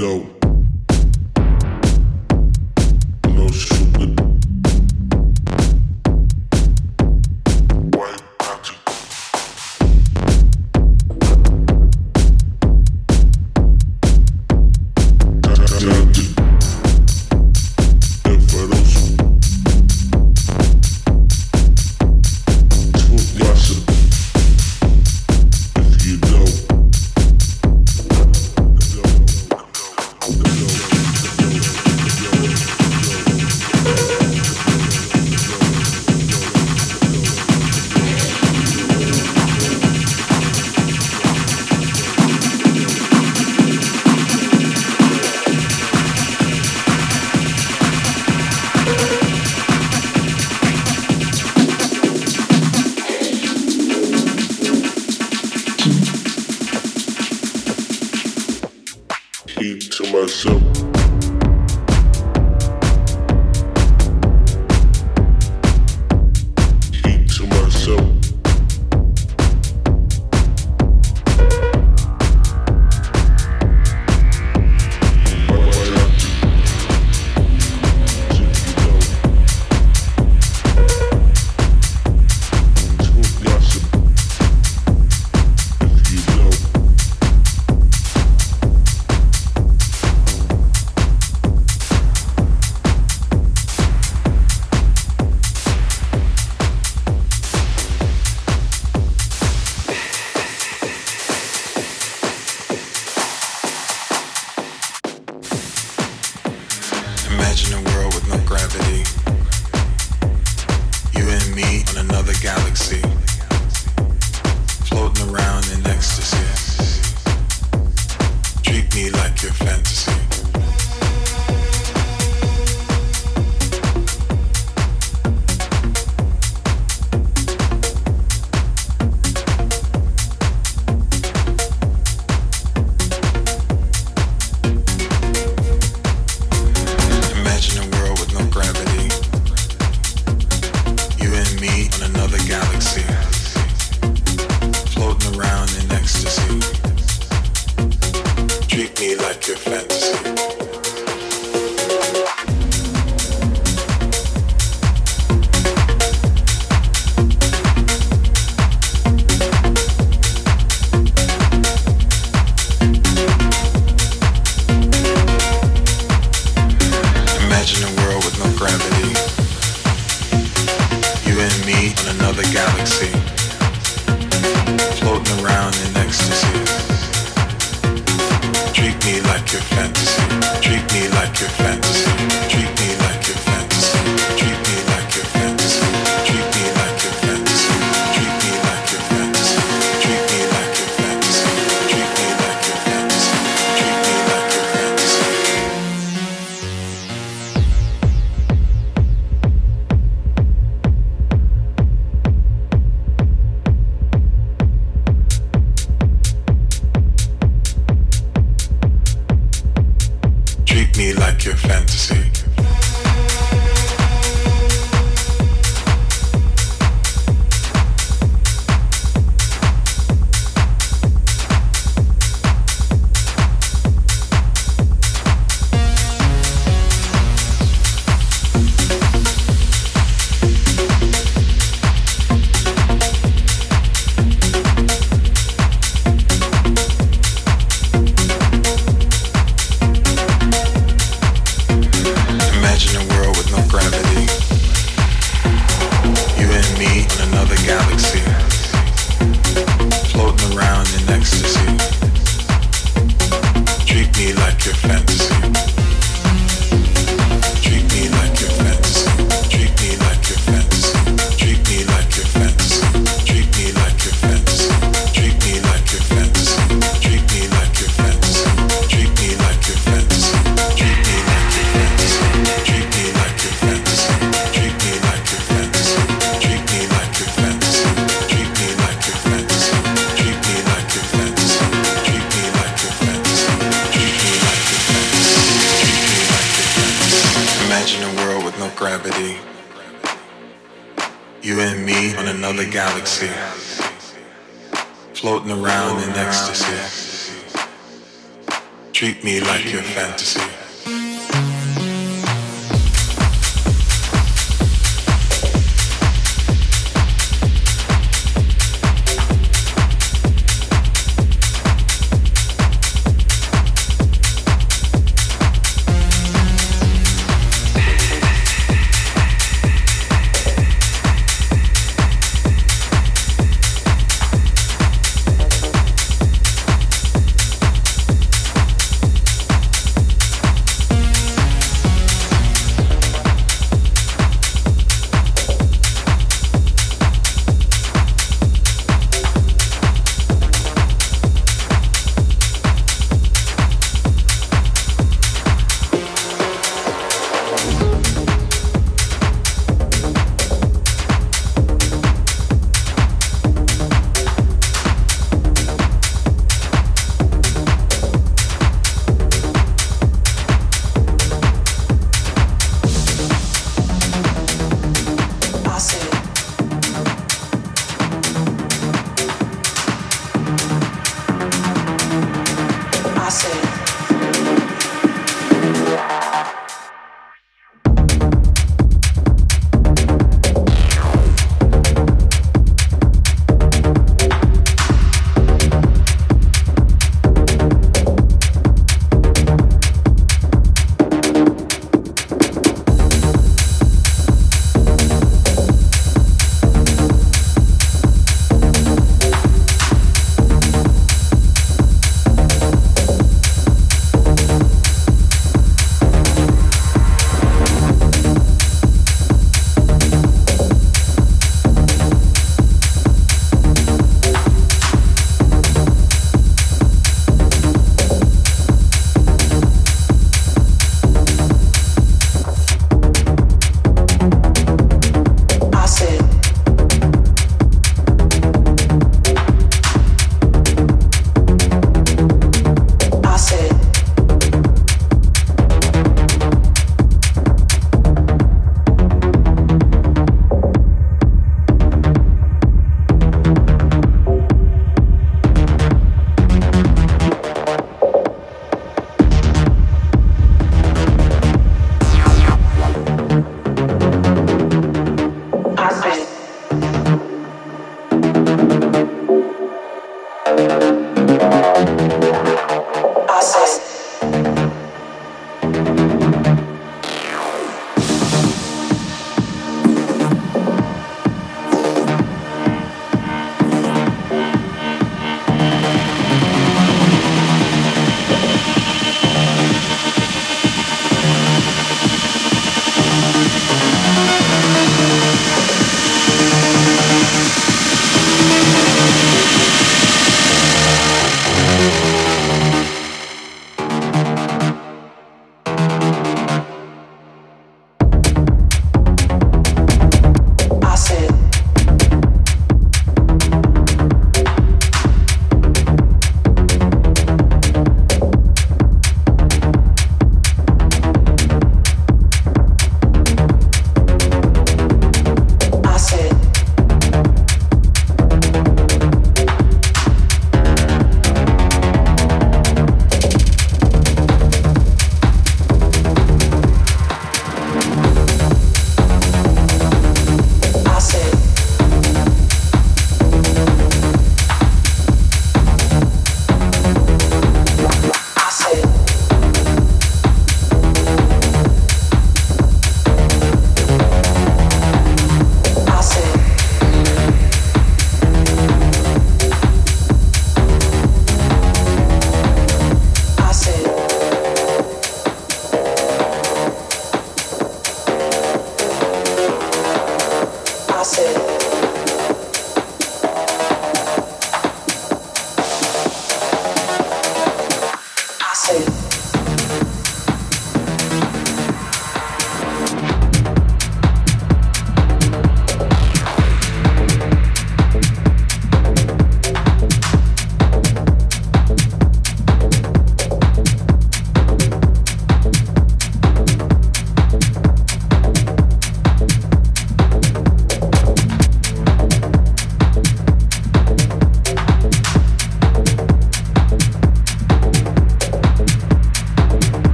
dope. Imagine a world with no gravity. like your fantasy.